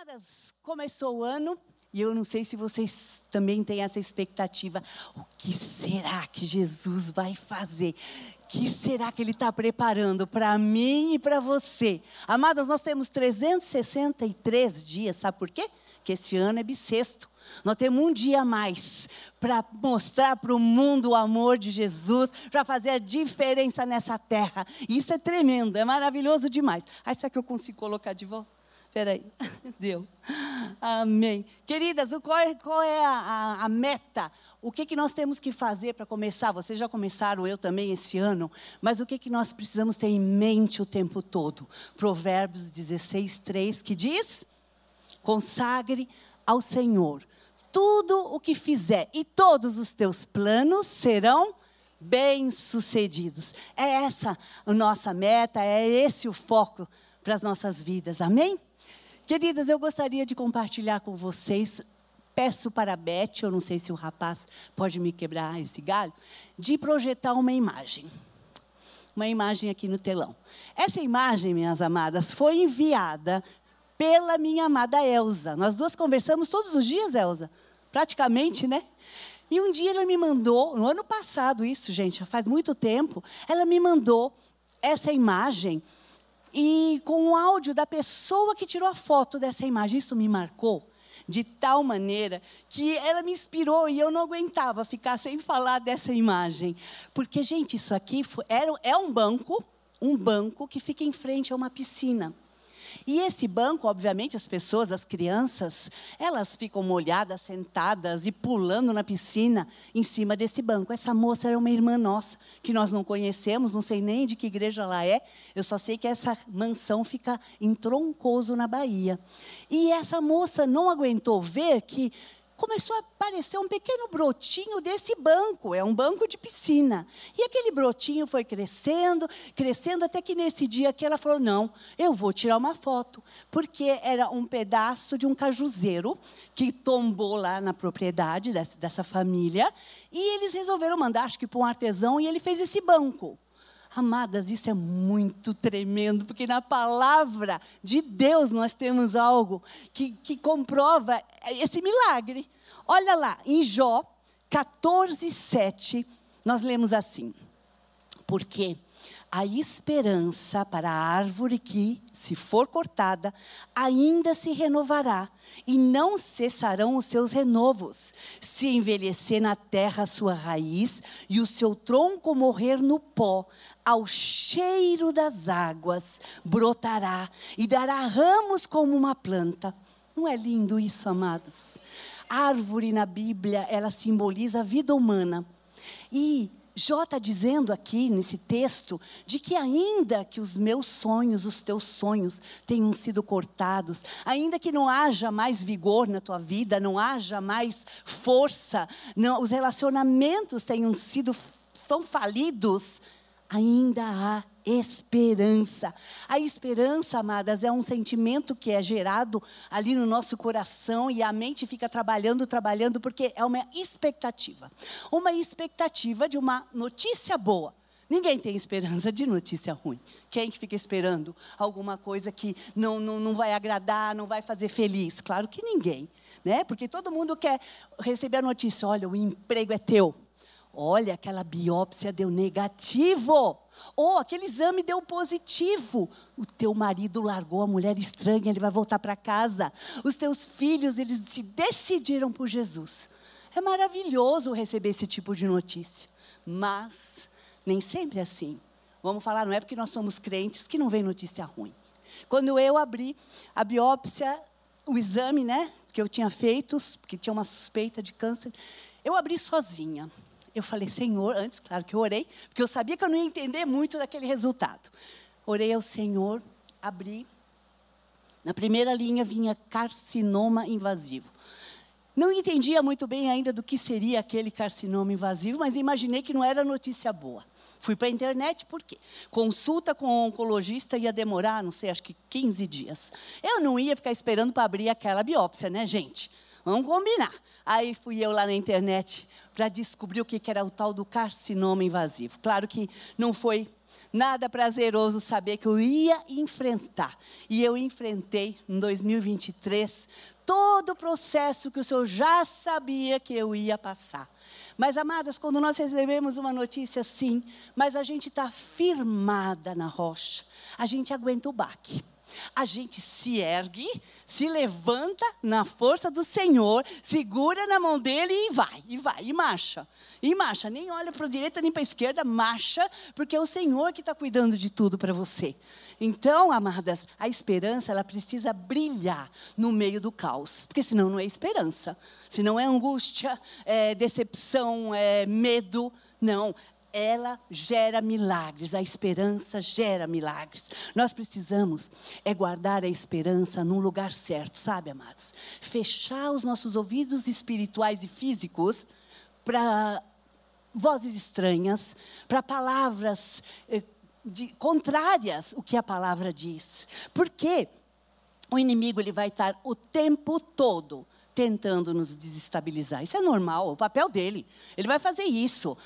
Amadas, começou o ano e eu não sei se vocês também têm essa expectativa. O que será que Jesus vai fazer? O que será que Ele está preparando para mim e para você? Amadas, nós temos 363 dias, sabe por quê? Que esse ano é bissexto. Nós temos um dia a mais para mostrar para o mundo o amor de Jesus, para fazer a diferença nessa terra. Isso é tremendo, é maravilhoso demais. Aí será que eu consigo colocar de volta? Espera aí, deu. Amém. Queridas, qual é, qual é a, a, a, meta? O que, que nós temos que fazer para começar? Vocês já começaram, eu também, esse ano. Mas o que, que nós precisamos ter em mente o tempo todo? Provérbios 16, 3, que diz: Consagre ao Senhor tudo o que fizer, e todos os teus planos serão bem-sucedidos. É essa a nossa meta, é esse o foco para as nossas vidas. Amém? Queridas, eu gostaria de compartilhar com vocês. Peço para a Beth, eu não sei se o rapaz pode me quebrar esse galho, de projetar uma imagem. Uma imagem aqui no telão. Essa imagem, minhas amadas, foi enviada pela minha amada Elsa. Nós duas conversamos todos os dias, Elsa. Praticamente, né? E um dia ela me mandou, no ano passado, isso, gente, já faz muito tempo, ela me mandou essa imagem e com o áudio da pessoa que tirou a foto dessa imagem. Isso me marcou de tal maneira que ela me inspirou e eu não aguentava ficar sem falar dessa imagem. Porque, gente, isso aqui foi, era, é um banco, um banco que fica em frente a uma piscina. E esse banco, obviamente, as pessoas, as crianças, elas ficam molhadas, sentadas e pulando na piscina em cima desse banco. Essa moça era uma irmã nossa, que nós não conhecemos, não sei nem de que igreja ela é, eu só sei que essa mansão fica em Troncoso, na Bahia. E essa moça não aguentou ver que começou a aparecer um pequeno brotinho desse banco, é um banco de piscina. E aquele brotinho foi crescendo, crescendo, até que nesse dia que ela falou: não, eu vou tirar uma foto. Porque era um pedaço de um cajuzeiro que tombou lá na propriedade dessa, dessa família. E eles resolveram mandar, acho que para um artesão, e ele fez esse banco. Amadas, isso é muito tremendo, porque na palavra de Deus nós temos algo que, que comprova esse milagre. Olha lá, em Jó 14, 7, nós lemos assim: Porque a esperança para a árvore que, se for cortada, ainda se renovará, e não cessarão os seus renovos, se envelhecer na terra a sua raiz, e o seu tronco morrer no pó, ao cheiro das águas brotará e dará ramos como uma planta. Não é lindo isso, amados? Árvore na Bíblia, ela simboliza a vida humana. E Jó está dizendo aqui nesse texto de que ainda que os meus sonhos, os teus sonhos tenham sido cortados, ainda que não haja mais vigor na tua vida, não haja mais força, não, os relacionamentos tenham sido são falidos, ainda há esperança. A esperança, amadas, é um sentimento que é gerado ali no nosso coração e a mente fica trabalhando, trabalhando, porque é uma expectativa. Uma expectativa de uma notícia boa. Ninguém tem esperança de notícia ruim. Quem que fica esperando alguma coisa que não, não, não vai agradar, não vai fazer feliz? Claro que ninguém. Né? Porque todo mundo quer receber a notícia: olha, o emprego é teu. Olha, aquela biópsia deu negativo. Ou aquele exame deu positivo. O teu marido largou a mulher estranha, ele vai voltar para casa. Os teus filhos, eles se decidiram por Jesus. É maravilhoso receber esse tipo de notícia. Mas nem sempre é assim. Vamos falar, não é porque nós somos crentes que não vem notícia ruim. Quando eu abri a biópsia, o exame, né, que eu tinha feito, que tinha uma suspeita de câncer, eu abri sozinha. Eu falei, Senhor, antes, claro que eu orei, porque eu sabia que eu não ia entender muito daquele resultado. Orei ao Senhor, abri. Na primeira linha vinha carcinoma invasivo. Não entendia muito bem ainda do que seria aquele carcinoma invasivo, mas imaginei que não era notícia boa. Fui para a internet, por quê? Consulta com o oncologista ia demorar, não sei, acho que 15 dias. Eu não ia ficar esperando para abrir aquela biópsia, né, gente? Vamos combinar. Aí fui eu lá na internet para descobrir o que era o tal do carcinoma invasivo. Claro que não foi nada prazeroso saber que eu ia enfrentar. E eu enfrentei em 2023 todo o processo que o Senhor já sabia que eu ia passar. Mas, amadas, quando nós recebemos uma notícia assim, mas a gente está firmada na rocha, a gente aguenta o baque. A gente se ergue, se levanta na força do Senhor, segura na mão dele e vai, e vai, e marcha. E marcha, nem olha para a direita nem para a esquerda, marcha, porque é o Senhor que está cuidando de tudo para você. Então, amadas, a esperança ela precisa brilhar no meio do caos, porque senão não é esperança, senão é angústia, é decepção, é medo. Não, ela gera milagres, a esperança gera milagres. Nós precisamos é guardar a esperança num lugar certo, sabe, amados? Fechar os nossos ouvidos espirituais e físicos para vozes estranhas, para palavras eh, de, contrárias o que a palavra diz. Porque o inimigo ele vai estar o tempo todo tentando nos desestabilizar. Isso é normal, é o papel dele. Ele vai fazer isso.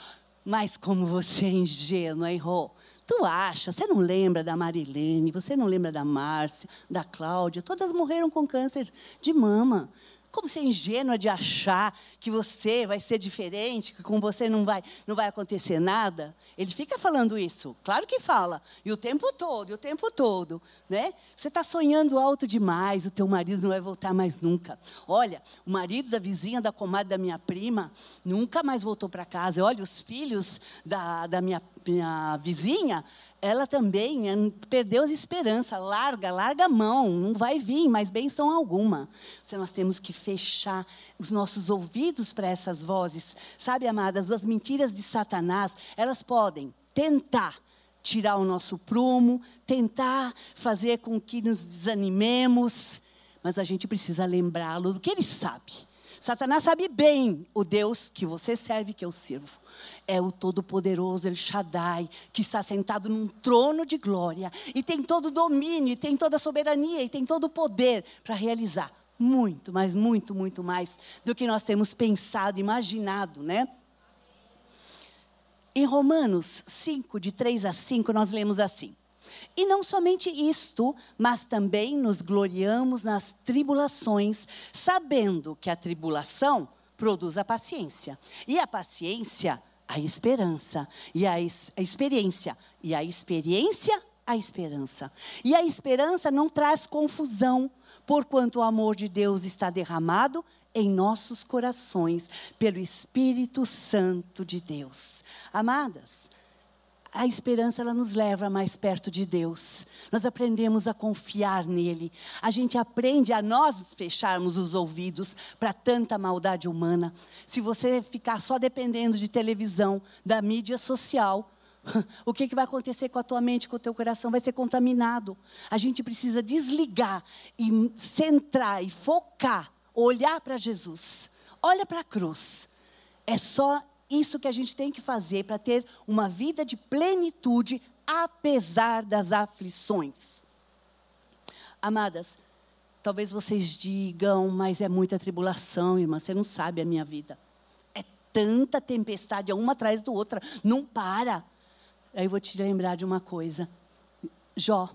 Mas como você é ingênua, errou. Tu acha, você não lembra da Marilene, você não lembra da Márcia, da Cláudia, todas morreram com câncer de mama. Como você é ingênua de achar que você vai ser diferente, que com você não vai, não vai acontecer nada? Ele fica falando isso, claro que fala, e o tempo todo, e o tempo todo. Né? Você está sonhando alto demais, o teu marido não vai voltar mais nunca. Olha, o marido da vizinha, da comadre da minha prima, nunca mais voltou para casa. Olha, os filhos da, da minha, minha vizinha, ela também é, perdeu as esperanças, larga, larga a mão, não vai vir mais benção alguma. Se nós temos que fechar os nossos ouvidos para essas vozes, sabe, amadas, as mentiras de Satanás, elas podem tentar tirar o nosso prumo, tentar fazer com que nos desanimemos, mas a gente precisa lembrá-lo do que ele sabe. Satanás sabe bem o Deus que você serve, que eu sirvo. É o Todo-Poderoso, El Shaddai, que está sentado num trono de glória e tem todo o domínio, e tem toda a soberania, e tem todo o poder para realizar muito, mas muito, muito mais do que nós temos pensado, imaginado, né? Em Romanos 5, de 3 a 5, nós lemos assim: e não somente isto, mas também nos gloriamos nas tribulações, sabendo que a tribulação produz a paciência. E a paciência, a esperança. E a, es a experiência. E a experiência, a esperança. E a esperança não traz confusão, porquanto o amor de Deus está derramado em nossos corações pelo Espírito Santo de Deus. Amadas, a esperança ela nos leva mais perto de Deus. Nós aprendemos a confiar nele. A gente aprende a nós fecharmos os ouvidos para tanta maldade humana. Se você ficar só dependendo de televisão, da mídia social, o que, que vai acontecer com a tua mente, com o teu coração? Vai ser contaminado. A gente precisa desligar e centrar e focar, olhar para Jesus. Olha para a cruz. É só isso que a gente tem que fazer para ter uma vida de plenitude, apesar das aflições. Amadas, talvez vocês digam, mas é muita tribulação, irmã, você não sabe a minha vida. É tanta tempestade, uma atrás do outra, não para. Aí eu vou te lembrar de uma coisa. Jó.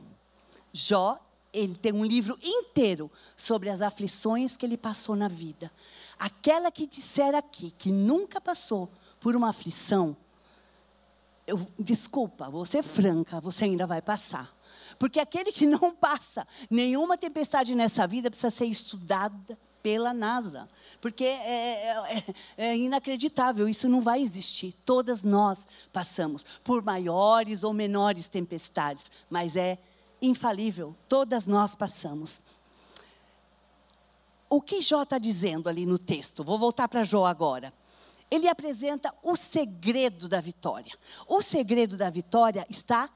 Jó, ele tem um livro inteiro sobre as aflições que ele passou na vida. Aquela que disser aqui que nunca passou por uma aflição, eu, desculpa, vou ser franca, você ainda vai passar. Porque aquele que não passa nenhuma tempestade nessa vida precisa ser estudada pela NASA. Porque é, é, é, é, inacreditável, isso não vai existir. Todas nós passamos por maiores ou menores tempestades, mas é infalível, todas nós passamos. O que Jó está dizendo ali no texto? Vou voltar para Jó agora ele apresenta o segredo da vitória. O segredo da vitória está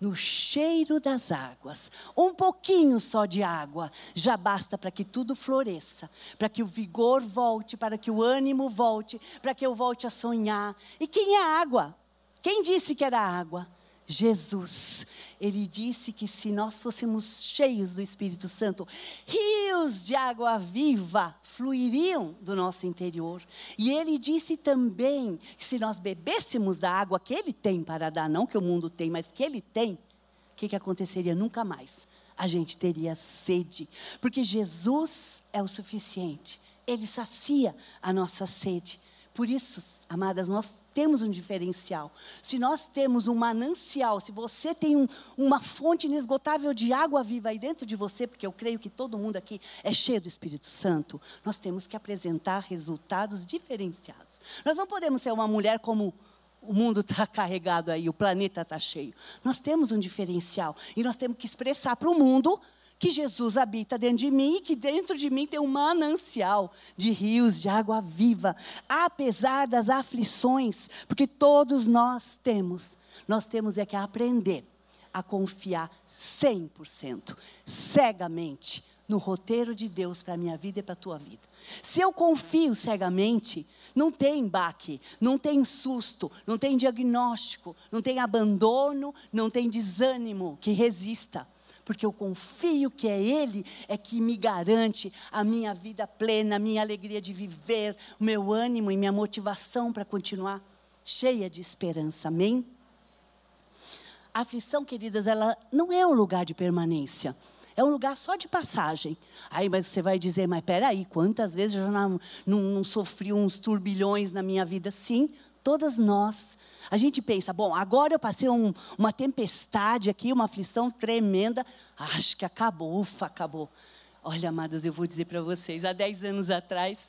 no cheiro das águas. Um pouquinho só de água já basta para que tudo floresça, para que o vigor volte, para que o ânimo volte, para que eu volte a sonhar. E quem é água? Quem disse que era água? Jesus. Ele disse que se nós fôssemos cheios do Espírito Santo, rios de água viva fluiriam do nosso interior. E ele disse também que se nós bebêssemos da água que ele tem para dar, não que o mundo tem, mas que ele tem, o que, que aconteceria? Nunca mais. A gente teria sede, porque Jesus é o suficiente. Ele sacia a nossa sede. Por isso, amadas, nós temos um diferencial. Se nós temos um manancial, se você tem um, uma fonte inesgotável de água viva aí dentro de você, porque eu creio que todo mundo aqui é cheio do Espírito Santo, nós temos que apresentar resultados diferenciados. Nós não podemos ser uma mulher como o mundo está carregado aí, o planeta está cheio. Nós temos um diferencial e nós temos que expressar para o mundo que Jesus habita dentro de mim e que dentro de mim tem um manancial de rios de água viva, apesar das aflições, porque todos nós temos, nós temos é que aprender a confiar 100%, cegamente, no roteiro de Deus para a minha vida e para a tua vida. Se eu confio cegamente, não tem baque, não tem susto, não tem diagnóstico, não tem abandono, não tem desânimo que resista porque eu confio que é Ele é que me garante a minha vida plena, a minha alegria de viver, o meu ânimo e minha motivação para continuar cheia de esperança. Amém? A aflição, queridas, ela não é um lugar de permanência. É um lugar só de passagem. Aí, mas você vai dizer, mas peraí, quantas vezes eu já não, não, não sofri uns turbilhões na minha vida? Sim, todas nós a gente pensa, bom, agora eu passei um, uma tempestade aqui, uma aflição tremenda. Acho que acabou, ufa, acabou. Olha, amadas, eu vou dizer para vocês, há 10 anos atrás,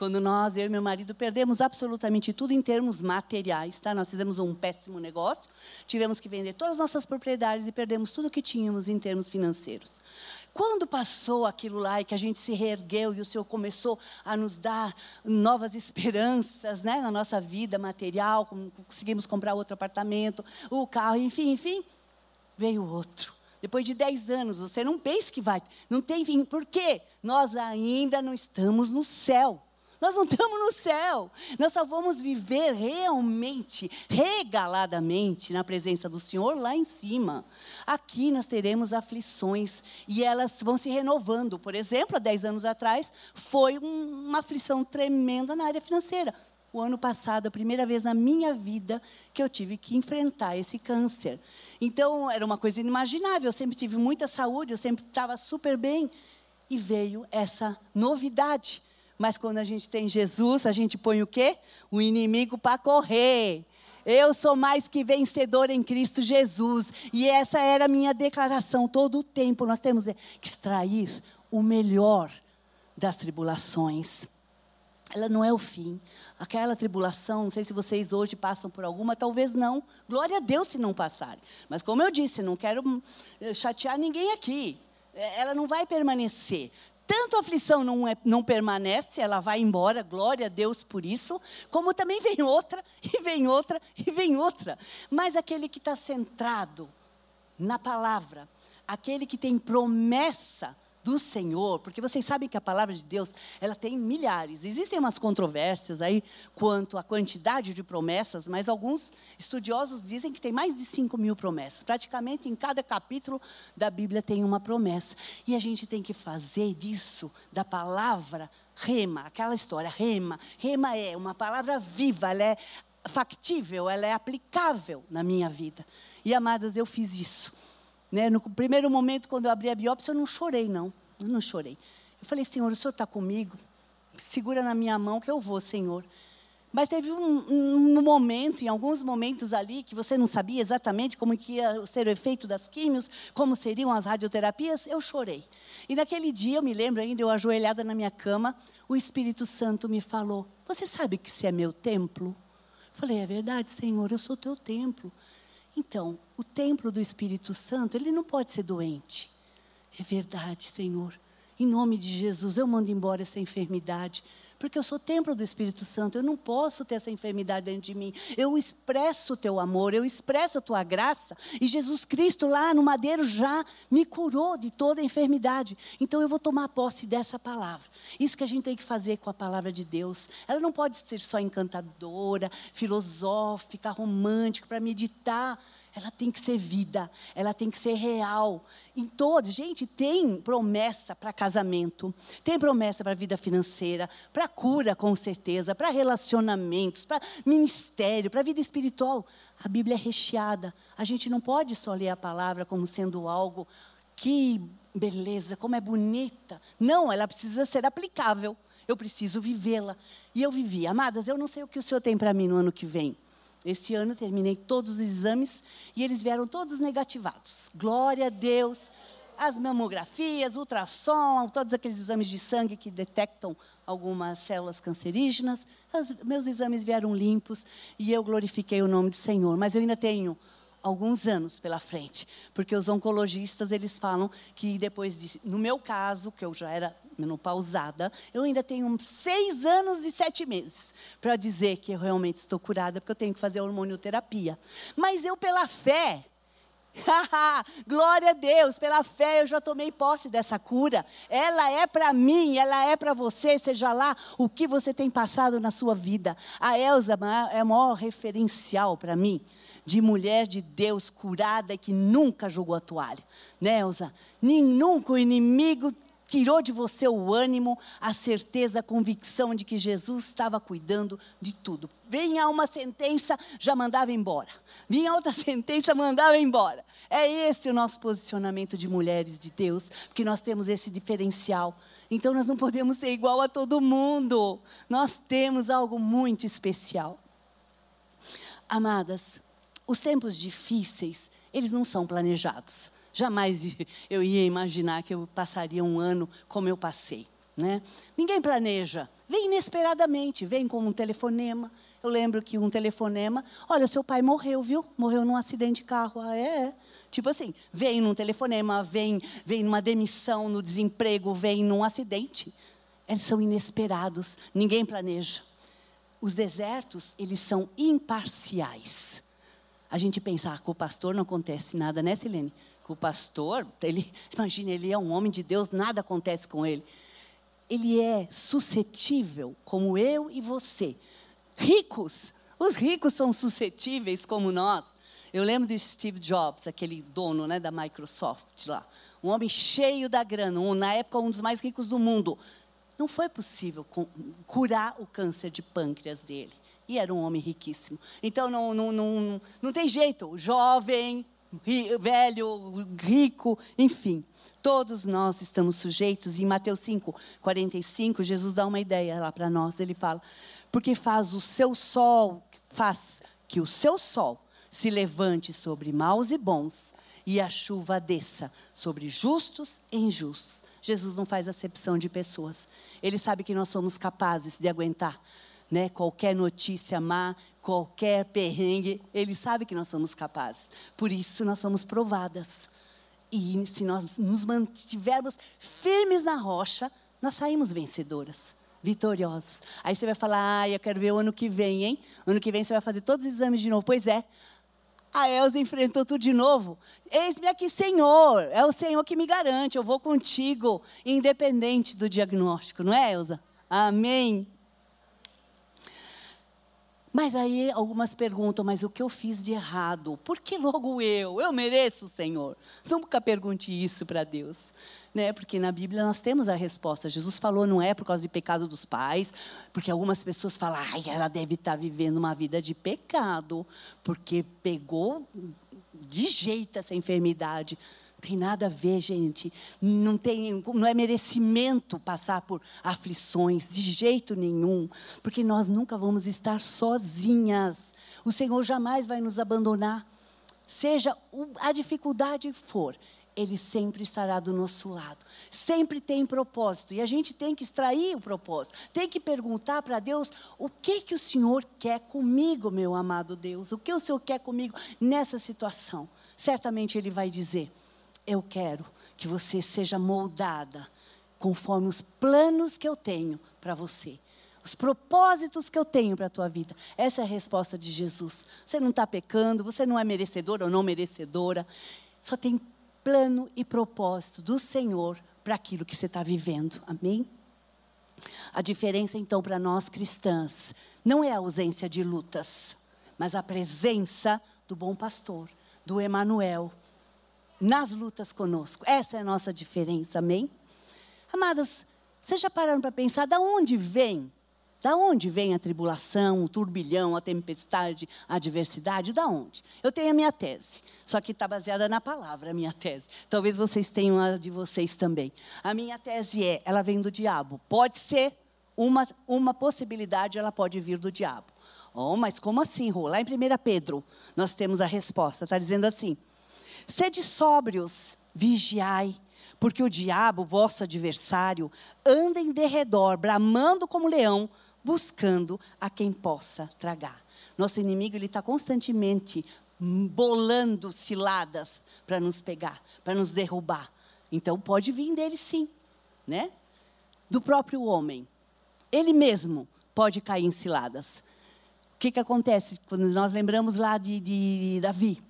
quando nós, eu e meu marido, perdemos absolutamente tudo em termos materiais, tá? Nós fizemos um péssimo negócio, tivemos que vender todas as nossas propriedades e perdemos tudo que tínhamos em termos financeiros. Quando passou aquilo lá e que a gente se reergueu e o Senhor começou a nos dar novas esperanças né, na nossa vida material, conseguimos comprar outro apartamento, o carro, enfim, enfim, veio outro. Depois de 10 anos, você não pensa que vai, não tem fim. Por quê? Nós ainda não estamos no céu. Nós não estamos no céu. Nós só vamos viver realmente, regaladamente, na presença do Senhor lá em cima. Aqui nós teremos aflições e elas vão se renovando. Por exemplo, há 10 anos atrás, foi um, uma aflição tremenda na área financeira. O ano passado, a primeira vez na minha vida que eu tive que enfrentar esse câncer. Então, era uma coisa inimaginável. Eu sempre tive muita saúde, eu sempre estava super bem. E veio essa novidade mas quando a gente tem Jesus, a gente põe o quê? O inimigo para correr. Eu sou mais que vencedor em Cristo Jesus. E essa era a minha declaração todo o tempo. Nós temos que extrair o melhor das tribulações. Ela não é o fim. Aquela tribulação, não sei se vocês hoje passam por alguma, talvez não. Glória a Deus se não passarem. Mas como eu disse, não quero hum, chatear ninguém aqui. É, ela não vai permanecer tanto a aflição não, é, não permanece, ela vai embora, glória a Deus por isso, como também vem outra, e vem outra, e vem outra. Mas aquele que está centrado na palavra, aquele que tem promessa do Senhor, porque vocês sabem que a palavra de Deus, ela tem milhares. Existem umas controvérsias aí quanto à quantidade de promessas, mas alguns estudiosos dizem que tem mais de 5 mil promessas. Praticamente em cada capítulo da Bíblia tem uma promessa. E a gente tem que fazer disso, da palavra rema, aquela história, rema. Rema é uma palavra viva, ela é factível, ela é aplicável na minha vida. E amadas, eu fiz isso. Né? No primeiro momento, quando eu abri a biópsia, eu não chorei, não. Eu não chorei. Eu falei, Senhor, o Senhor está comigo? Segura na minha mão que eu vou, Senhor. Mas teve um, um, momento, em alguns momentos ali, que você não sabia exatamente como que ia ser o efeito das químios, como seriam as radioterapias, eu chorei. E naquele dia, eu me lembro ainda, eu ajoelhada na minha cama, o Espírito Santo me falou, você sabe que você é meu templo? Eu falei, é verdade, Senhor, eu sou teu templo. Então, o templo do Espírito Santo, ele não pode ser doente. É verdade, Senhor. Em nome de Jesus, eu mando embora essa enfermidade porque eu sou templo do Espírito Santo, eu não posso ter essa enfermidade dentro de mim. Eu expresso o teu amor, eu expresso a tua graça, e Jesus Cristo lá no madeiro já me curou de toda a enfermidade. Então eu vou tomar posse dessa palavra. Isso que a gente tem que fazer com a palavra de Deus. Ela não pode ser só encantadora, filosófica, romântica para meditar. Ela tem que ser vida, ela tem que ser real. Em todos, gente, tem promessa para casamento, tem promessa para vida financeira, para cura, com certeza, para relacionamentos, para ministério, para vida espiritual. A Bíblia é recheada. A gente não pode só ler a palavra como sendo algo que beleza, como é bonita. Não, ela precisa ser aplicável. Eu preciso vivê-la. E eu vivi. Amadas, eu não sei o que o Senhor tem para mim no ano que vem. Este ano terminei todos os exames e eles vieram todos negativados. Glória a Deus. As mamografias, ultrassom, todos aqueles exames de sangue que detectam algumas células cancerígenas, meus exames vieram limpos e eu glorifiquei o nome do Senhor. Mas eu ainda tenho alguns anos pela frente, porque os oncologistas eles falam que depois de, no meu caso, que eu já era menopausada, eu ainda tenho seis anos e sete meses para dizer que eu realmente estou curada, porque eu tenho que fazer hormonioterapia. Mas eu, pela fé, Glória a Deus, pela fé eu já tomei posse dessa cura. Ela é para mim, ela é para você, seja lá o que você tem passado na sua vida. A Elza é o maior referencial para mim de mulher de Deus curada e que nunca jogou a toalha. Né? Nem nunca o inimigo tirou de você o ânimo, a certeza, a convicção de que Jesus estava cuidando de tudo. Vinha uma sentença, já mandava embora. Vinha outra sentença, mandava embora. É esse o nosso posicionamento de mulheres de Deus, porque nós temos esse diferencial. Então nós não podemos ser igual a todo mundo. Nós temos algo muito especial. Amadas, os tempos difíceis, eles não são planejados. Jamais eu ia imaginar que eu passaria um ano como eu passei. Né? Ninguém planeja. Vem inesperadamente, vem com um telefonema. Eu lembro que um telefonema, olha, seu pai morreu, viu? Morreu num acidente de carro. Ah, é, é. Tipo assim, vem num telefonema, vem, vem numa demissão, no desemprego, vem num acidente. Eles são inesperados, ninguém planeja. Os desertos, eles são imparciais. A gente pensa, ah, com o pastor não acontece nada, né, Silene? O pastor, ele, imagine, ele é um homem de Deus, nada acontece com ele. Ele é suscetível, como eu e você. Ricos, os ricos são suscetíveis como nós. Eu lembro de Steve Jobs, aquele dono né, da Microsoft lá. Um homem cheio da grana, um, na época um dos mais ricos do mundo. Não foi possível curar o câncer de pâncreas dele. E era um homem riquíssimo. Então não, não, não, não tem jeito. Jovem, velho, rico, enfim. Todos nós estamos sujeitos. E em Mateus 5, 45, Jesus dá uma ideia lá para nós. Ele fala: Porque faz o seu sol, faz que o seu sol se levante sobre maus e bons, e a chuva desça sobre justos e injustos. Jesus não faz acepção de pessoas. Ele sabe que nós somos capazes de aguentar né, qualquer notícia má, qualquer perrengue, Ele sabe que nós somos capazes. Por isso nós somos provadas. E se nós nos mantivermos firmes na rocha, nós saímos vencedoras, vitoriosas. Aí você vai falar, ah, eu quero ver o ano que vem, hein? Ano que vem você vai fazer todos os exames de novo. Pois é. A Elza enfrentou tudo de novo. Eis-me aqui, Senhor. É o Senhor que me garante. Eu vou contigo, independente do diagnóstico, não é, Elza? Amém. Mas aí algumas perguntam, mas o que eu fiz de errado? Por que logo eu? Eu mereço, Senhor. Nunca pergunte isso para Deus. Né? Porque na Bíblia nós temos a resposta. Jesus falou, não é por causa de pecado dos pais, porque algumas pessoas falam, ai, ela deve estar vivendo uma vida de pecado, porque pegou de jeito essa enfermidade tem nada a ver, gente. Não, tem, não é merecimento passar por aflições, de jeito nenhum. Porque nós nunca vamos estar sozinhas. O Senhor jamais vai nos abandonar. Seja a dificuldade for, Ele sempre estará do nosso lado. Sempre tem propósito. E a gente tem que extrair o propósito. Tem que perguntar para Deus: o que, que o Senhor quer comigo, meu amado Deus? O que o Senhor quer comigo nessa situação? Certamente Ele vai dizer eu quero que você seja moldada conforme os planos que eu tenho para você. Os propósitos que eu tenho para a tua vida. Essa é a resposta de Jesus. Você não está pecando, você não é merecedor ou não merecedora. Só tem plano e propósito do Senhor para aquilo que você está vivendo. Amém? A diferença, então, para nós cristãs, não é a ausência de lutas, mas a presença do bom pastor do Emanuel nas lutas conosco. Essa é a nossa diferença, amém? Amadas, vocês já pararam para pensar da onde vem? Da onde vem a tribulação, o turbilhão, a tempestade, a adversidade? Da onde? Eu tenho a minha tese, só que está baseada na palavra, a minha tese. Talvez vocês tenham a de vocês também. A minha tese é, ela vem do diabo. Pode ser uma, uma possibilidade, ela pode vir do diabo. Oh, mas como assim, Rô? Lá em 1 Pedro, nós temos a resposta. Está dizendo assim: Sede sóbrios, vigiai, porque o diabo, vosso adversário, anda em derredor, bramando como leão, buscando a quem possa tragar. Nosso inimigo ele está constantemente bolando ciladas para nos pegar, para nos derrubar. Então pode vir dele sim, né? Do próprio homem. Ele mesmo pode cair em ciladas. O que, que acontece quando nós lembramos lá de, de Davi?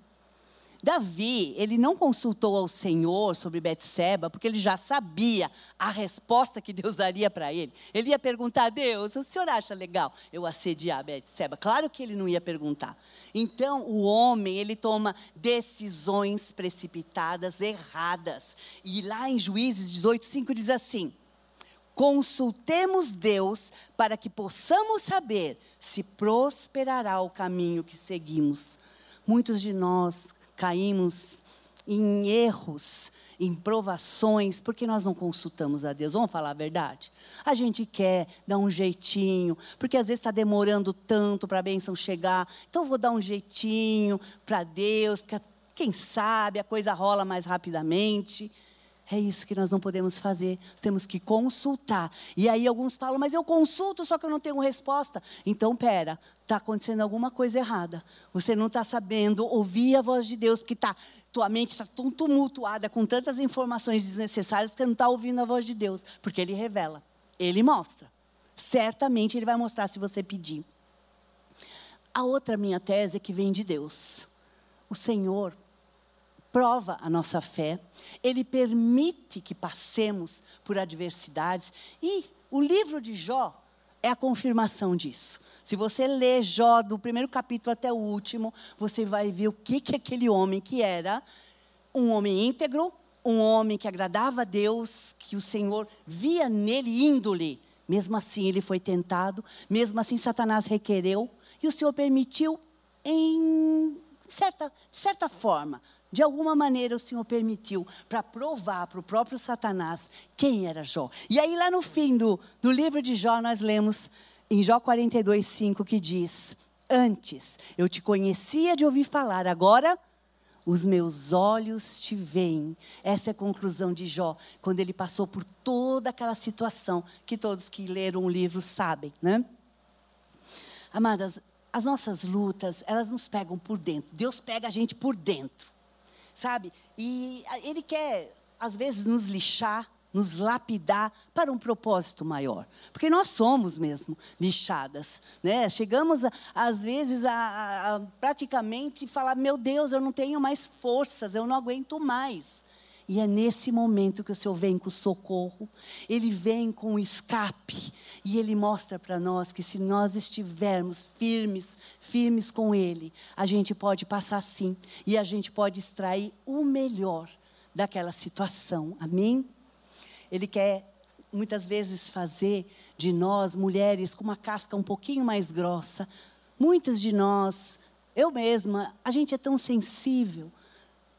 Davi, ele não consultou ao Senhor sobre Betseba, porque ele já sabia a resposta que Deus daria para ele. Ele ia perguntar a Deus: "O senhor acha legal eu assediar Betseba?" Claro que ele não ia perguntar. Então, o homem, ele toma decisões precipitadas, erradas. E lá em Juízes 18:5 diz assim: Consultemos Deus para que possamos saber se prosperará o caminho que seguimos. Muitos de nós caímos em erros, em provações, porque nós não consultamos a Deus. Vamos falar a verdade? A gente quer dar um jeitinho, porque às vezes está demorando tanto para a bênção chegar, então vou dar um jeitinho para Deus, porque quem sabe a coisa rola mais rapidamente. É isso que nós não podemos fazer. Nós temos que consultar. E aí alguns falam, mas eu consulto, só que eu não tenho resposta. Então, pera, está acontecendo alguma coisa errada. Você não está sabendo ouvir a voz de Deus, porque tá, tua mente está tão tumultuada com tantas informações desnecessárias que você não está ouvindo a voz de Deus. Porque Ele revela, Ele mostra. Certamente Ele vai mostrar se você pedir. A outra minha tese é que vem de Deus. O Senhor prova a nossa fé, ele permite que passemos por adversidades. E o livro de Jó é a confirmação disso. Se você ler Jó do primeiro capítulo até o último, você vai ver o que, que aquele homem que era um homem íntegro, um homem que agradava a Deus, que o Senhor via nele índole. Mesmo assim ele foi tentado, mesmo assim Satanás requereu, e o Senhor permitiu em certa, certa forma, de alguma maneira o Senhor permitiu para provar para o próprio Satanás quem era Jó. E aí, lá no fim do, do livro de Jó, nós lemos em Jó 42, 5 que diz: Antes eu te conhecia de ouvir falar, agora os meus olhos te veem. Essa é a conclusão de Jó, quando ele passou por toda aquela situação que todos que leram o livro sabem, né? Amadas, as nossas lutas, elas nos pegam por dentro. Deus pega a gente por dentro sabe? E ele quer, às vezes, nos lixar, nos lapidar para um propósito maior. Porque nós somos mesmo lixadas. Né? Chegamos, às vezes, a, a praticamente falar: meu Deus, eu não tenho mais forças, eu não aguento mais. E é nesse momento que o Senhor vem com socorro, Ele vem com escape, e Ele mostra para nós que se nós estivermos firmes, firmes com Ele, a gente pode passar sim, e a gente pode extrair o melhor daquela situação, amém? Ele quer muitas vezes fazer de nós, mulheres, com uma casca um pouquinho mais grossa. Muitas de nós, eu mesma, a gente é tão sensível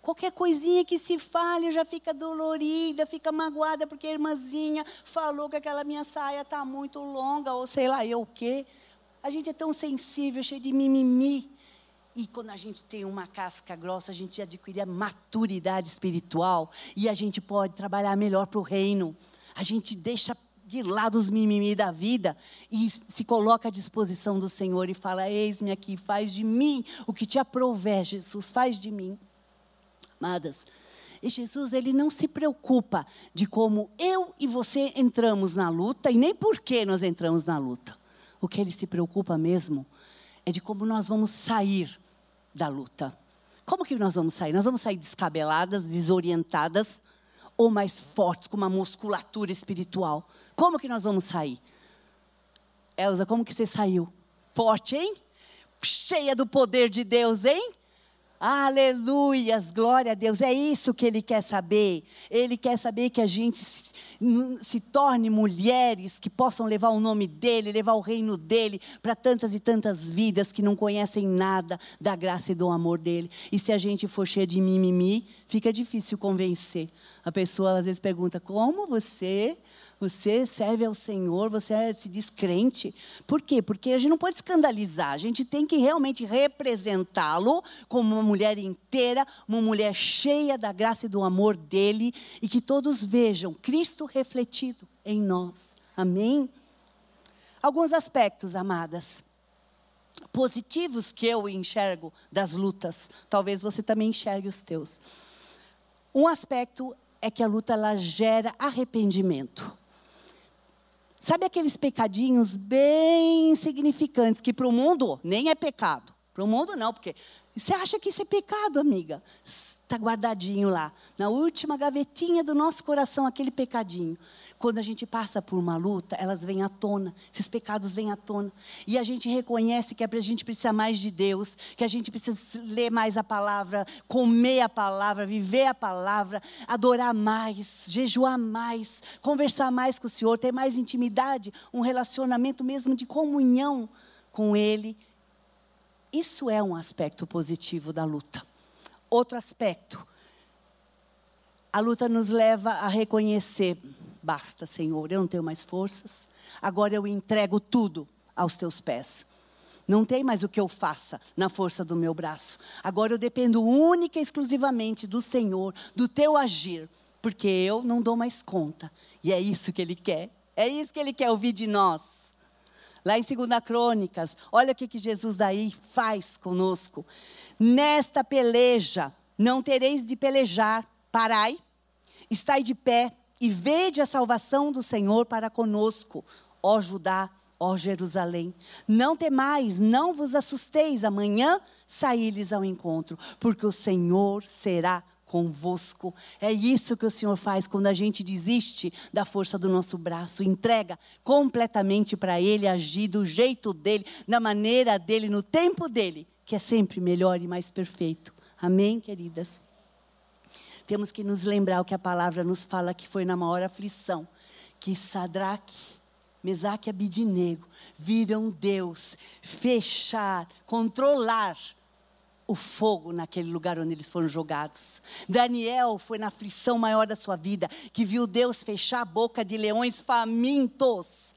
Qualquer coisinha que se fale, já fica dolorida, fica magoada, porque a irmãzinha falou que aquela minha saia está muito longa, ou sei lá eu o quê. A gente é tão sensível, cheio de mimimi. E quando a gente tem uma casca grossa, a gente adquire a maturidade espiritual e a gente pode trabalhar melhor para o reino. A gente deixa de lado os mimimi da vida e se coloca à disposição do Senhor e fala: Eis-me aqui, faz de mim o que te aprover, Jesus, faz de mim amadas. E Jesus, ele não se preocupa de como eu e você entramos na luta e nem por que nós entramos na luta. O que ele se preocupa mesmo é de como nós vamos sair da luta. Como que nós vamos sair? Nós vamos sair descabeladas, desorientadas ou mais fortes, com uma musculatura espiritual? Como que nós vamos sair? Elza, como que você saiu? Forte, hein? Cheia do poder de Deus, hein? Aleluias, glória a Deus. É isso que Ele quer saber. Ele quer saber que a gente se, se torne mulheres que possam levar o nome dEle, levar o reino dEle para tantas e tantas vidas que não conhecem nada da graça e do amor dEle. E se a gente for cheia de mimimi, fica difícil convencer. A pessoa às vezes pergunta: como você você serve ao Senhor, você se diz crente. Por quê? Porque a gente não pode escandalizar, a gente tem que realmente representá-lo como uma mulher inteira, uma mulher cheia da graça e do amor dele, e que todos vejam Cristo refletido em nós. Amém? Alguns aspectos, amadas, positivos que eu enxergo das lutas, talvez você também enxergue os teus. Um aspecto é que a luta ela gera arrependimento. Sabe aqueles pecadinhos bem insignificantes que para o mundo nem é pecado? Para o mundo não, porque você acha que isso é pecado, amiga? Está guardadinho lá, na última gavetinha do nosso coração, aquele pecadinho. Quando a gente passa por uma luta, elas vêm à tona, esses pecados vêm à tona. E a gente reconhece que a gente precisa mais de Deus, que a gente precisa ler mais a palavra, comer a palavra, viver a palavra, adorar mais, jejuar mais, conversar mais com o Senhor, ter mais intimidade, um relacionamento mesmo de comunhão com Ele. Isso é um aspecto positivo da luta. Outro aspecto, a luta nos leva a reconhecer Basta, Senhor, eu não tenho mais forças. Agora eu entrego tudo aos teus pés. Não tem mais o que eu faça na força do meu braço. Agora eu dependo única e exclusivamente do Senhor, do teu agir, porque eu não dou mais conta. E é isso que Ele quer. É isso que Ele quer ouvir de nós. Lá em 2 Crônicas, olha o que, que Jesus aí faz conosco. Nesta peleja, não tereis de pelejar. Parai, estai de pé, e vede a salvação do Senhor para conosco, ó Judá, ó Jerusalém. Não temais, não vos assusteis, amanhã saí-lhes ao encontro, porque o Senhor será convosco. É isso que o Senhor faz quando a gente desiste da força do nosso braço, entrega completamente para Ele agir do jeito dele, da maneira dele, no tempo dele, que é sempre melhor e mais perfeito. Amém, queridas? temos que nos lembrar o que a palavra nos fala que foi na maior aflição, que Sadraque, Mesaque e Abidinego viram Deus fechar, controlar o fogo naquele lugar onde eles foram jogados. Daniel foi na aflição maior da sua vida, que viu Deus fechar a boca de leões famintos.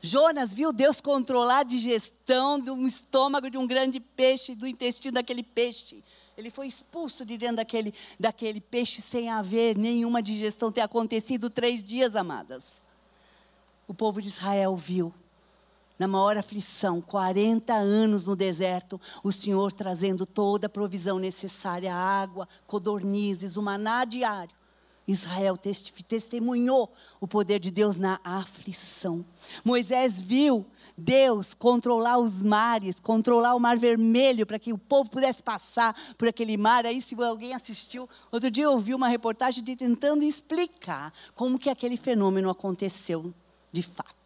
Jonas viu Deus controlar a digestão do estômago de um grande peixe, do intestino daquele peixe. Ele foi expulso de dentro daquele, daquele peixe sem haver nenhuma digestão ter acontecido três dias, amadas. O povo de Israel viu, na maior aflição, 40 anos no deserto, o Senhor trazendo toda a provisão necessária, água, codornizes, o maná diário. Israel testemunhou o poder de Deus na aflição. Moisés viu Deus controlar os mares, controlar o mar vermelho para que o povo pudesse passar por aquele mar. Aí, se alguém assistiu, outro dia eu ouvi uma reportagem de tentando explicar como que aquele fenômeno aconteceu de fato.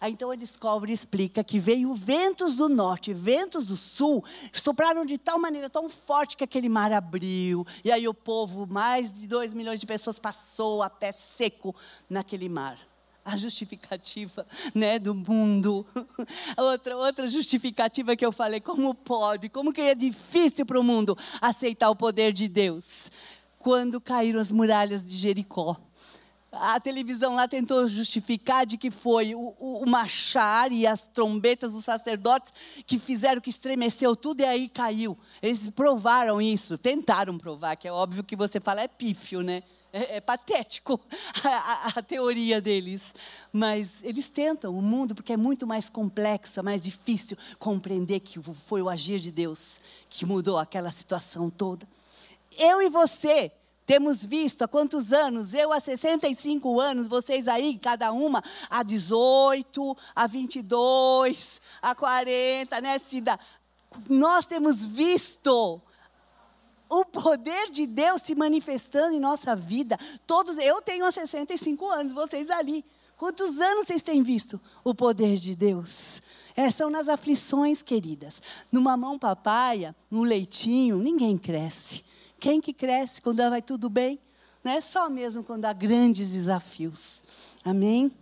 Aí então a Discovery explica que veio ventos do norte, ventos do sul, sopraram de tal maneira tão forte que aquele mar abriu. E aí o povo, mais de 2 milhões de pessoas, passou a pé seco naquele mar. A justificativa né, do mundo. Outra, outra justificativa que eu falei, como pode? Como que é difícil para o mundo aceitar o poder de Deus? Quando caíram as muralhas de Jericó a televisão lá tentou justificar de que foi o, o, machar e as trombetas dos sacerdotes que fizeram que estremeceu tudo e aí caiu. Eles provaram isso, tentaram provar, que é óbvio que você fala é pífio, né? É, é patético a, a, a, teoria deles. Mas eles tentam o mundo porque é muito mais complexo, é mais difícil compreender que foi o agir de Deus que mudou aquela situação toda. Eu e você temos visto há quantos anos? Eu há 65 anos, vocês aí, cada uma, há 18, há 22, há 40, né, Cida? Nós temos visto o poder de Deus se manifestando em nossa vida. Todos, eu tenho há 65 anos, vocês ali. Quantos anos vocês têm visto o poder de Deus? É, são nas aflições, queridas. Numa mão papaya, no leitinho, ninguém cresce. Quem que cresce quando vai tudo bem? Né? Só mesmo quando há grandes desafios. Amém?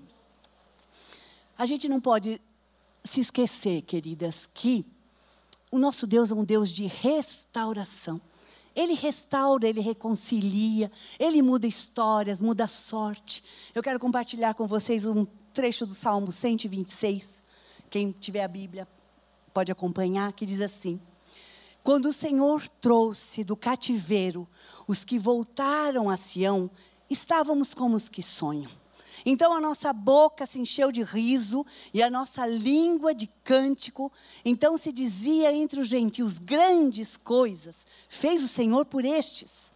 A gente não pode se esquecer, queridas, que o nosso Deus é um Deus de restauração. Ele restaura, ele reconcilia, ele muda histórias, muda sorte. Eu quero compartilhar com vocês um trecho do Salmo 126. Quem tiver a Bíblia pode acompanhar, que diz assim: Quando o Senhor trouxe do cativeiro os que voltaram a Sião, estávamos como os que sonham. Então a nossa boca se encheu de riso e a nossa língua de cântico. Então se dizia entre os gentios: grandes coisas fez o Senhor por estes.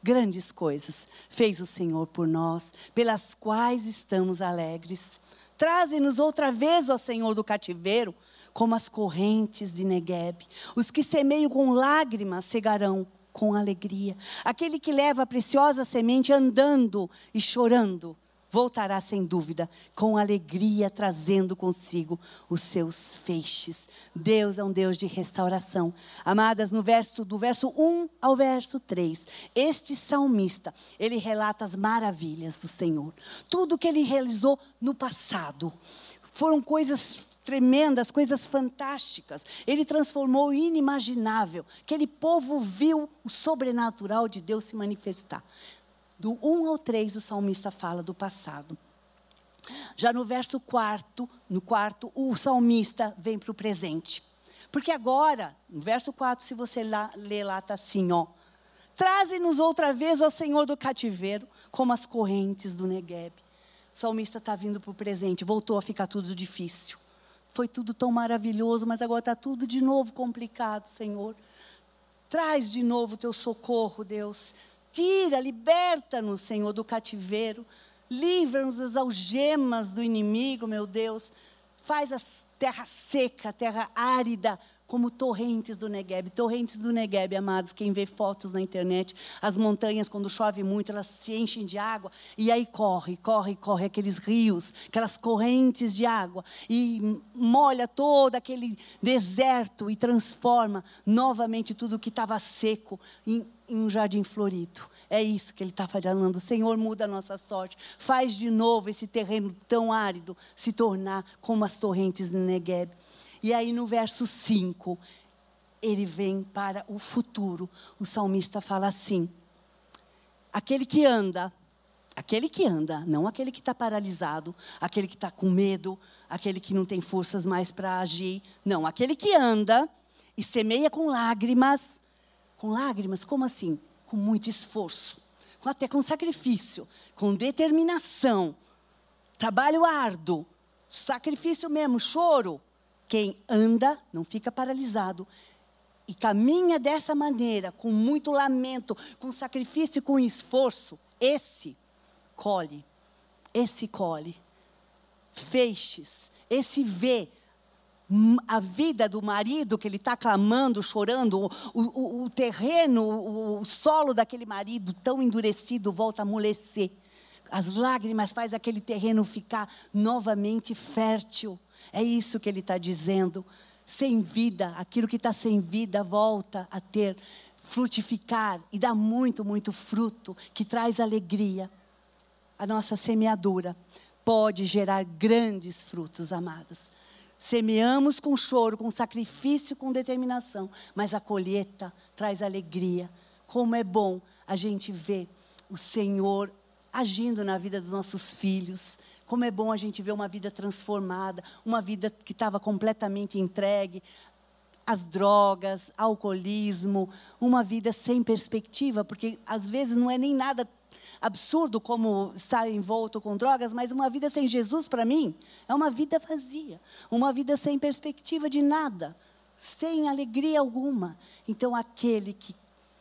Grandes coisas fez o Senhor por nós, pelas quais estamos alegres. Traze-nos outra vez, ó Senhor do cativeiro, como as correntes de Negueb. Os que semeiam com lágrimas cegarão com alegria. Aquele que leva a preciosa semente andando e chorando voltará sem dúvida, com alegria, trazendo consigo os seus feixes. Deus é um Deus de restauração. Amadas, no verso do verso 1 ao verso 3, este salmista, ele relata as maravilhas do Senhor. Tudo que ele realizou no passado. Foram coisas tremendas, coisas fantásticas. Ele transformou o inimaginável. Aquele povo viu o sobrenatural de Deus se manifestar. Do 1 ao 3, o salmista fala do passado. Já no verso 4, no quarto, o salmista vem para o presente. Porque agora, no verso 4, se você lá, ler lá, está assim, ó. Traze-nos outra vez ao Senhor do cativeiro, como as correntes do Negueb. O salmista está vindo para o presente, voltou a ficar tudo difícil. Foi tudo tão maravilhoso, mas agora está tudo de novo complicado, Senhor. Traz de novo o teu socorro, Deus. Tira, liberta-nos, Senhor, do cativeiro. Livra-nos das algemas do inimigo, meu Deus. Faz a terra seca, a terra árida, como torrentes do Negueb. Torrentes do Negueb, amados, quem vê fotos na internet, as montanhas, quando chove muito, elas se enchem de água, e aí corre, corre, corre aqueles rios, aquelas correntes de água, e molha todo aquele deserto e transforma novamente tudo que estava seco em, em um jardim florido. É isso que ele está falando. Senhor muda a nossa sorte. Faz de novo esse terreno tão árido se tornar como as torrentes do Negueb. E aí no verso 5, ele vem para o futuro. O salmista fala assim: aquele que anda, aquele que anda, não aquele que está paralisado, aquele que está com medo, aquele que não tem forças mais para agir. Não, aquele que anda e semeia com lágrimas. Com lágrimas, como assim? Com muito esforço, até com sacrifício, com determinação, trabalho árduo, sacrifício mesmo, choro. Quem anda não fica paralisado e caminha dessa maneira, com muito lamento, com sacrifício e com esforço, esse colhe, esse colhe feixes, esse vê a vida do marido que ele está clamando, chorando, o, o, o terreno, o, o solo daquele marido tão endurecido volta a amolecer. As lágrimas faz aquele terreno ficar novamente fértil. É isso que ele está dizendo. Sem vida, aquilo que está sem vida volta a ter, frutificar e dá muito, muito fruto, que traz alegria. A nossa semeadura pode gerar grandes frutos, amadas. Semeamos com choro, com sacrifício, com determinação, mas a colheita traz alegria. Como é bom a gente ver o Senhor agindo na vida dos nossos filhos, como é bom a gente ver uma vida transformada, uma vida que estava completamente entregue às drogas, alcoolismo, uma vida sem perspectiva, porque às vezes não é nem nada absurdo como estar envolto com drogas, mas uma vida sem Jesus para mim é uma vida vazia, uma vida sem perspectiva de nada, sem alegria alguma. Então aquele que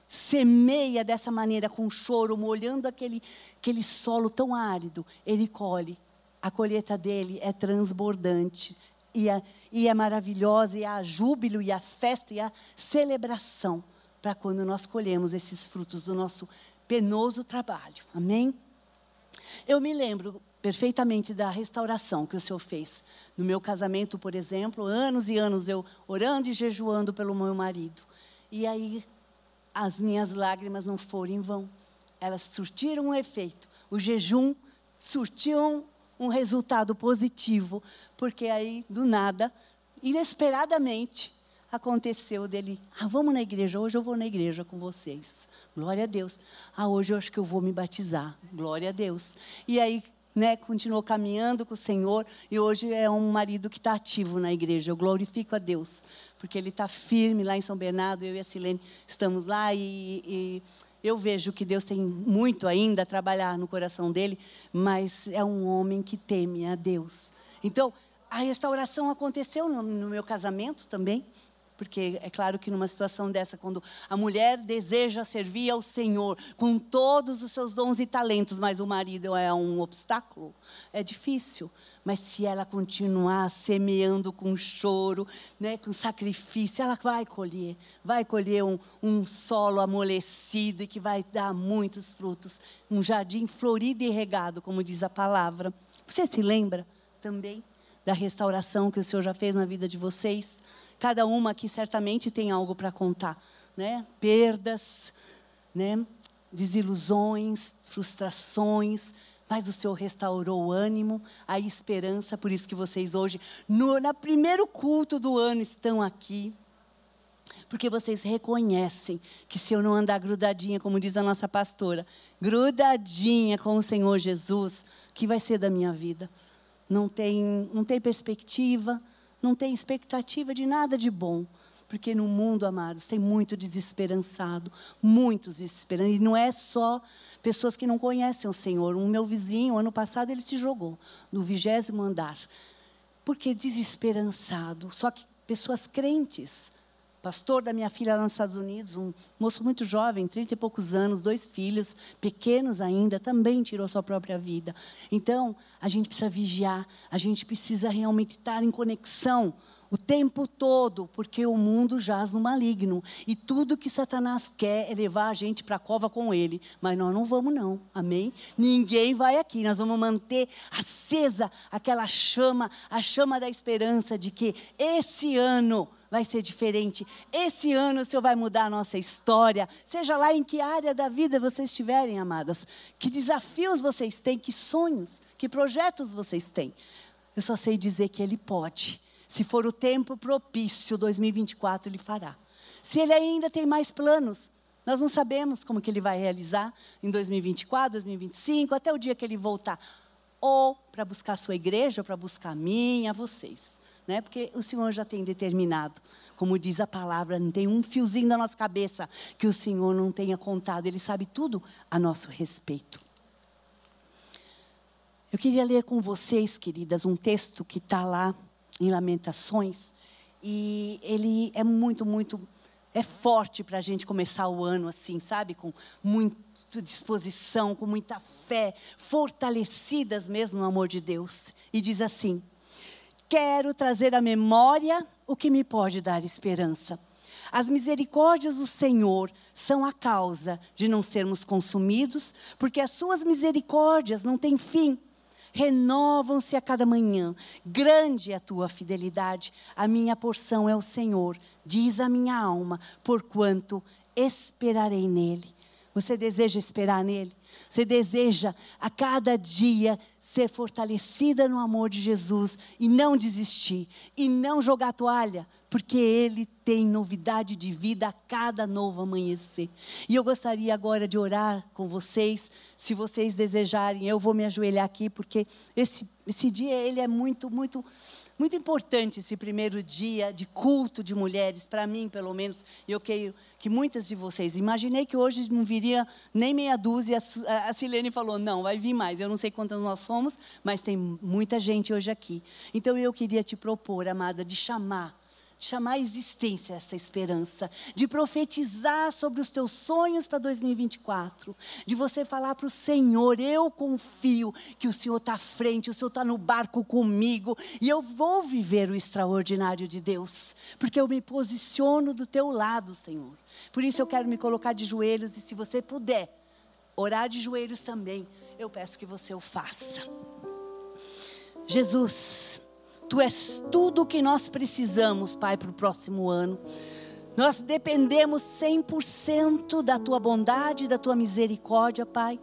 semeia dessa maneira com choro, molhando aquele, aquele solo tão árido, ele colhe a colheita dele é transbordante e é, e é maravilhosa, e há júbilo, e a festa, e a celebração para quando nós colhemos esses frutos do nosso penoso trabalho. Amém? Eu me lembro, perfeitamente da restauração que o Senhor fez. No meu casamento, por exemplo, anos e anos eu orando e jejuando pelo meu marido. E aí as minhas lágrimas não foram em vão. Elas surtiram um efeito. O jejum surtiu um resultado positivo, porque aí, do nada, inesperadamente, aconteceu dele, ah, vamos na igreja, hoje eu vou na igreja com vocês. Glória a Deus. Ah, hoje eu acho que eu vou me batizar. Glória a Deus. E aí, né, continuou caminhando com o Senhor e hoje é um marido que está ativo na igreja. Eu glorifico a Deus, porque ele está firme lá em São Bernardo. Eu e a Silene estamos lá e, e eu vejo que Deus tem muito ainda a trabalhar no coração dele, mas é um homem que teme a Deus. Então, a restauração aconteceu no, no meu casamento também. Porque é claro que numa situação dessa, quando a mulher deseja servir ao Senhor com todos os seus dons e talentos, mas o marido é um obstáculo, é difícil. Mas se ela continuar semeando com choro, né, com sacrifício, ela vai colher. Vai colher um, um solo amolecido e que vai dar muitos frutos. Um jardim florido e regado, como diz a palavra. Você se lembra também da restauração que o Senhor já fez na vida de vocês? Cada uma aqui certamente tem algo para contar, né? Perdas, né? Desilusões, frustrações, mas o Senhor restaurou o ânimo, a esperança, por isso que vocês hoje, no na primeiro culto do ano, estão aqui. Porque vocês reconhecem que se eu não andar grudadinha, como diz a nossa pastora, grudadinha com o Senhor Jesus, que vai ser da minha vida? Não tem, não tem perspectiva, não tem expectativa de nada de bom. Porque no mundo, amados, tem muito desesperançado, muitos desesperançados. E não é só pessoas que não conhecem o Senhor. O meu vizinho, ano passado, ele se jogou no vigésimo andar. Porque desesperançado. Só que pessoas crentes pastor da minha filha lá nos Estados Unidos, um moço muito jovem, trinta e poucos anos, dois filhos, pequenos ainda, também tirou sua própria vida. Então, a gente precisa vigiar, a gente precisa realmente estar em conexão o tempo todo, porque o mundo jaz no maligno. E tudo que Satanás quer é levar a gente para a cova com ele. Mas nós não vamos, não. Amém? Ninguém vai aqui. Nós vamos manter acesa aquela chama, a chama da esperança de que esse ano vai ser diferente. Esse ano o Senhor vai mudar a nossa história. Seja lá em que área da vida vocês estiverem, amadas. Que desafios vocês têm, que sonhos, que projetos vocês têm. Eu só sei dizer que Ele pode se for o tempo propício, 2024 ele fará. Se ele ainda tem mais planos, nós não sabemos como que ele vai realizar em 2024, 2025, até o dia que ele voltar. Ou para buscar a sua igreja, ou para buscar a minha, a vocês. Né? Porque o Senhor já tem determinado. Como diz a palavra, não tem um fiozinho da nossa cabeça que o Senhor não tenha contado. Ele sabe tudo a nosso respeito. Eu queria ler com vocês, queridas, um texto que está lá em Lamentações. E ele é muito, muito, é forte para a gente começar o ano assim, sabe? Com muita disposição, com muita fé, fortalecidas mesmo no amor de Deus. E diz assim: Quero trazer à memória o que me pode dar esperança. As misericórdias do Senhor são a causa de não sermos consumidos, porque as suas misericórdias não têm fim renovam-se a cada manhã. Grande é a tua fidelidade. A minha porção é o Senhor, diz a minha alma, porquanto esperarei nele. Você deseja esperar nele? Você deseja a cada dia ser fortalecida no amor de Jesus e não desistir e não jogar toalha, porque Ele tem novidade de vida a cada novo amanhecer. E eu gostaria agora de orar com vocês, se vocês desejarem, eu vou me ajoelhar aqui, porque esse, esse dia ele é muito, muito muito importante esse primeiro dia de culto de mulheres, para mim, pelo menos. E eu creio que muitas de vocês. Imaginei que hoje não viria nem meia dúzia. A Silene falou: não, vai vir mais. Eu não sei quantas nós somos, mas tem muita gente hoje aqui. Então eu queria te propor, amada, de chamar de chamar à existência essa esperança, de profetizar sobre os teus sonhos para 2024, de você falar para o Senhor: eu confio que o Senhor está à frente, o Senhor está no barco comigo e eu vou viver o extraordinário de Deus, porque eu me posiciono do teu lado, Senhor. Por isso eu quero me colocar de joelhos e se você puder orar de joelhos também, eu peço que você o faça. Jesus, Tu és tudo o que nós precisamos, Pai, para o próximo ano. Nós dependemos 100% da tua bondade, da tua misericórdia, Pai.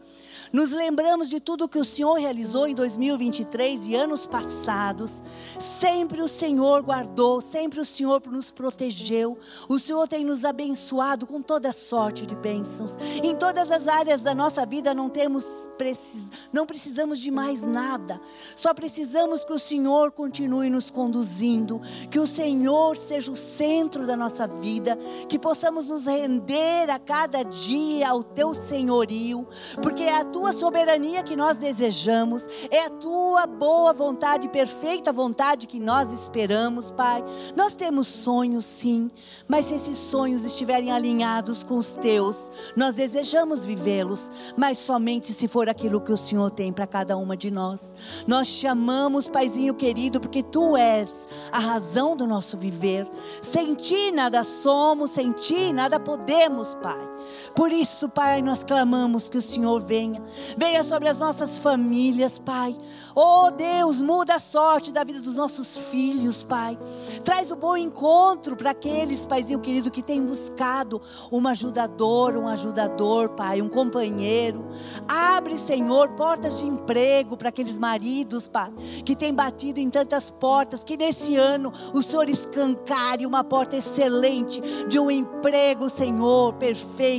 Nos lembramos de tudo que o Senhor realizou em 2023 e anos passados. Sempre o Senhor guardou, sempre o Senhor nos protegeu. O Senhor tem nos abençoado com toda sorte de bênçãos. Em todas as áreas da nossa vida não temos precis, não precisamos de mais nada. Só precisamos que o Senhor continue nos conduzindo, que o Senhor seja o centro da nossa vida, que possamos nos render a cada dia ao teu senhorio, porque a tua soberania que nós desejamos, é a tua boa vontade, perfeita vontade que nós esperamos, Pai. Nós temos sonhos, sim, mas se esses sonhos estiverem alinhados com os teus, nós desejamos vivê-los, mas somente se for aquilo que o Senhor tem para cada uma de nós. Nós te amamos, Paizinho querido, porque tu és a razão do nosso viver. Sem ti nada somos, sem ti nada podemos, Pai. Por isso, Pai, nós clamamos que o Senhor venha, venha sobre as nossas famílias, Pai. Oh Deus, muda a sorte da vida dos nossos filhos, Pai. Traz o bom encontro para aqueles, Paizinho querido, que têm buscado uma ajudadora, um ajudador, Pai, um companheiro. Abre, Senhor, portas de emprego para aqueles maridos, Pai, que têm batido em tantas portas, que nesse ano o Senhor escancare uma porta excelente de um emprego, Senhor, perfeito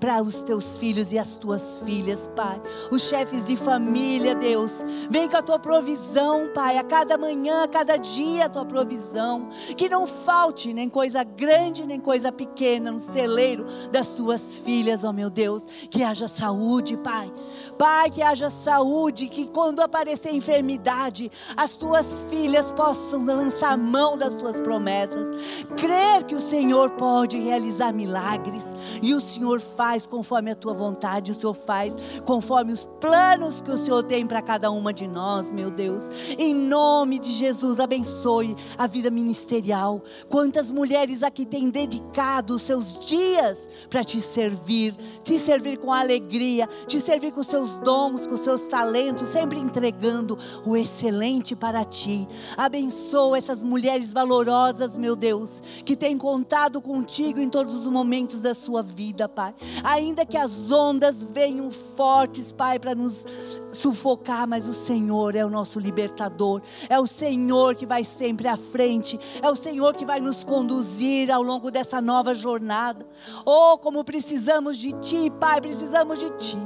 para os teus filhos e as tuas filhas, Pai. Os chefes de família, Deus, vem com a tua provisão, Pai, a cada manhã, a cada dia a tua provisão. Que não falte nem coisa grande, nem coisa pequena no celeiro das tuas filhas, ó meu Deus. Que haja saúde, Pai. Pai, que haja saúde, que quando aparecer enfermidade, as tuas filhas possam lançar mão das tuas promessas. Crer que o Senhor pode realizar milagres e o Senhor faz conforme a tua vontade, o Senhor faz conforme os planos que o Senhor tem para cada uma de nós, meu Deus. Em nome de Jesus, abençoe a vida ministerial. Quantas mulheres aqui têm dedicado os seus dias para te servir, te servir com alegria, te servir com seus dons, com seus talentos, sempre entregando o excelente para ti. Abençoa essas mulheres valorosas, meu Deus, que têm contado contigo em todos os momentos da sua vida Pai. Ainda que as ondas venham fortes, Pai, para nos sufocar, mas o Senhor é o nosso libertador. É o Senhor que vai sempre à frente. É o Senhor que vai nos conduzir ao longo dessa nova jornada. Oh, como precisamos de Ti, Pai, precisamos de Ti.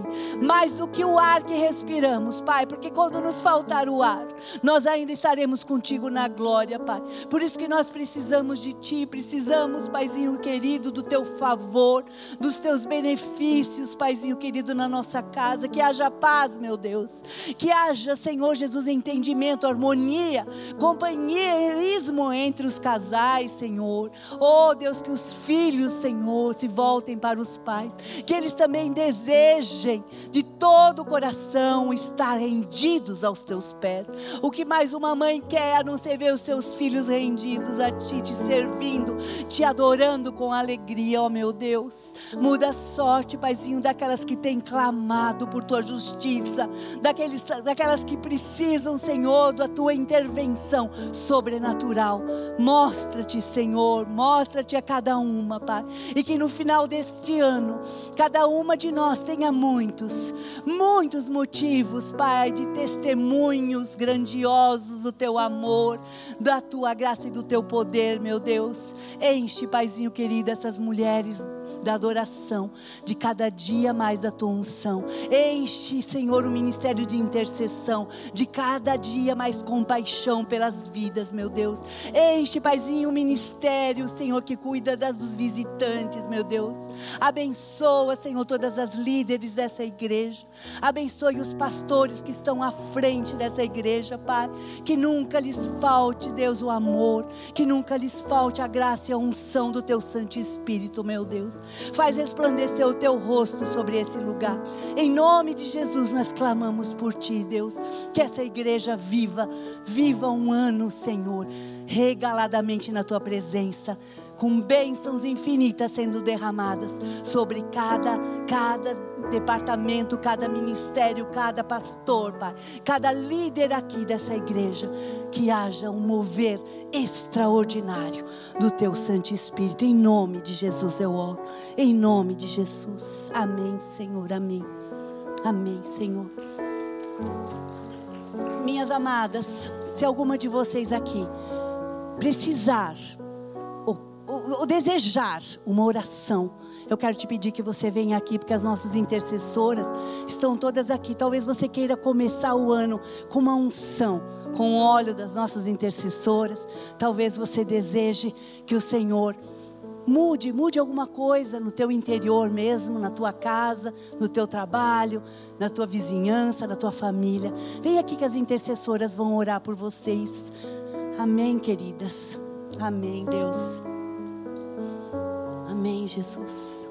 Mais do que o ar que respiramos, Pai, porque quando nos faltar o ar, nós ainda estaremos contigo na glória, Pai. Por isso que nós precisamos de Ti, precisamos, Paizinho querido, do Teu favor, dos Teus benefícios, Paizinho querido, na nossa casa. Que haja paz, meu Deus. Deus. Que haja, Senhor Jesus, entendimento, harmonia, companheirismo entre os casais, Senhor. Oh, Deus, que os filhos, Senhor, se voltem para os pais. Que eles também desejem de todo o coração estar rendidos aos teus pés. O que mais uma mãe quer a não ser ver os seus filhos rendidos a ti, te servindo, te adorando com alegria, ó oh, meu Deus. Muda a sorte, Paizinho, daquelas que têm clamado por tua justiça, daqueles, daquelas que precisam, Senhor, da tua intervenção sobrenatural. Mostra-te, Senhor, mostra-te a cada uma, Pai. E que no final deste ano, cada uma de nós tenha muitos, muitos motivos, Pai, de testemunhos grandiosos do teu amor, da tua graça e do teu poder, meu Deus. Enche, Paizinho querido, essas mulheres da adoração, de cada dia mais da tua unção. Enche, Senhor, o ministério de intercessão, de cada dia mais compaixão pelas vidas, meu Deus. Enche, Paizinho, o ministério, Senhor, que cuida das, dos visitantes, meu Deus. Abençoa, Senhor, todas as líderes dessa igreja. Abençoe os pastores que estão à frente dessa igreja, Pai. Que nunca lhes falte, Deus, o amor. Que nunca lhes falte a graça e a unção do Teu Santo Espírito, meu Deus. Faz resplandecer o teu rosto sobre esse lugar. Em nome de Jesus, nós clamamos por ti, Deus. Que essa igreja viva, viva um ano, Senhor regaladamente na tua presença, com bênçãos infinitas sendo derramadas sobre cada cada departamento, cada ministério, cada pastor, Pai, cada líder aqui dessa igreja, que haja um mover extraordinário do Teu Santo Espírito. Em nome de Jesus eu oro. Em nome de Jesus. Amém, Senhor. Amém. Amém, Senhor. Minhas amadas, se alguma de vocês aqui precisar ou, ou, ou desejar uma oração, eu quero te pedir que você venha aqui, porque as nossas intercessoras estão todas aqui. Talvez você queira começar o ano com uma unção, com o óleo das nossas intercessoras. Talvez você deseje que o Senhor mude, mude alguma coisa no teu interior mesmo, na tua casa, no teu trabalho, na tua vizinhança, na tua família. Vem aqui que as intercessoras vão orar por vocês. Amém, queridas. Amém, Deus. Amém, Jesus.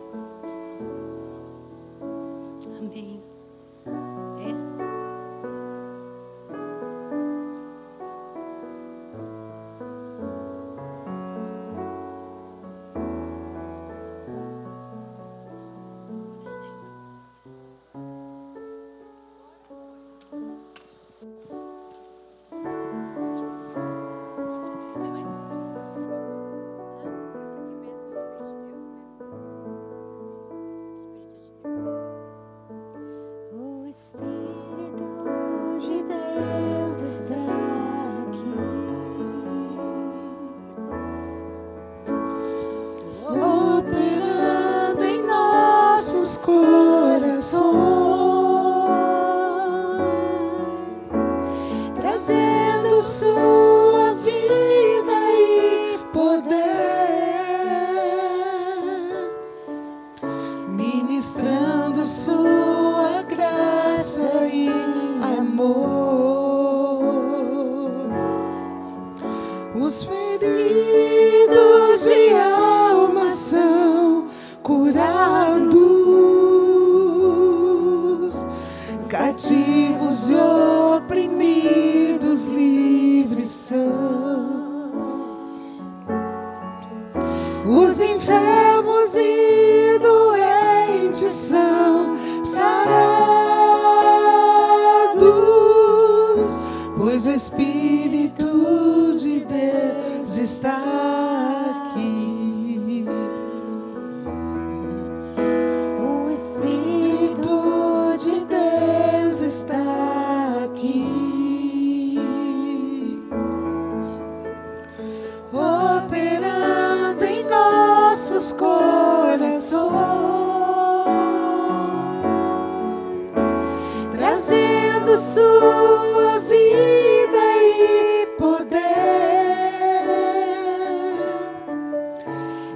Sua vida e poder,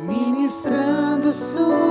ministrando sua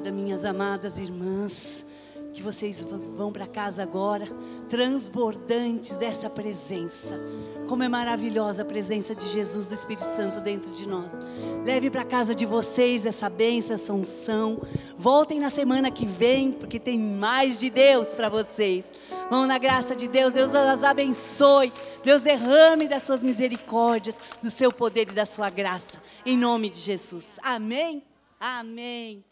Obrigada, minhas amadas irmãs. Que vocês vão para casa agora, transbordantes dessa presença. Como é maravilhosa a presença de Jesus, do Espírito Santo dentro de nós. Leve para casa de vocês essa bênção, essa unção. Voltem na semana que vem, porque tem mais de Deus para vocês. Vão na graça de Deus, Deus as abençoe. Deus derrame das suas misericórdias, do seu poder e da sua graça. Em nome de Jesus. Amém. Amém.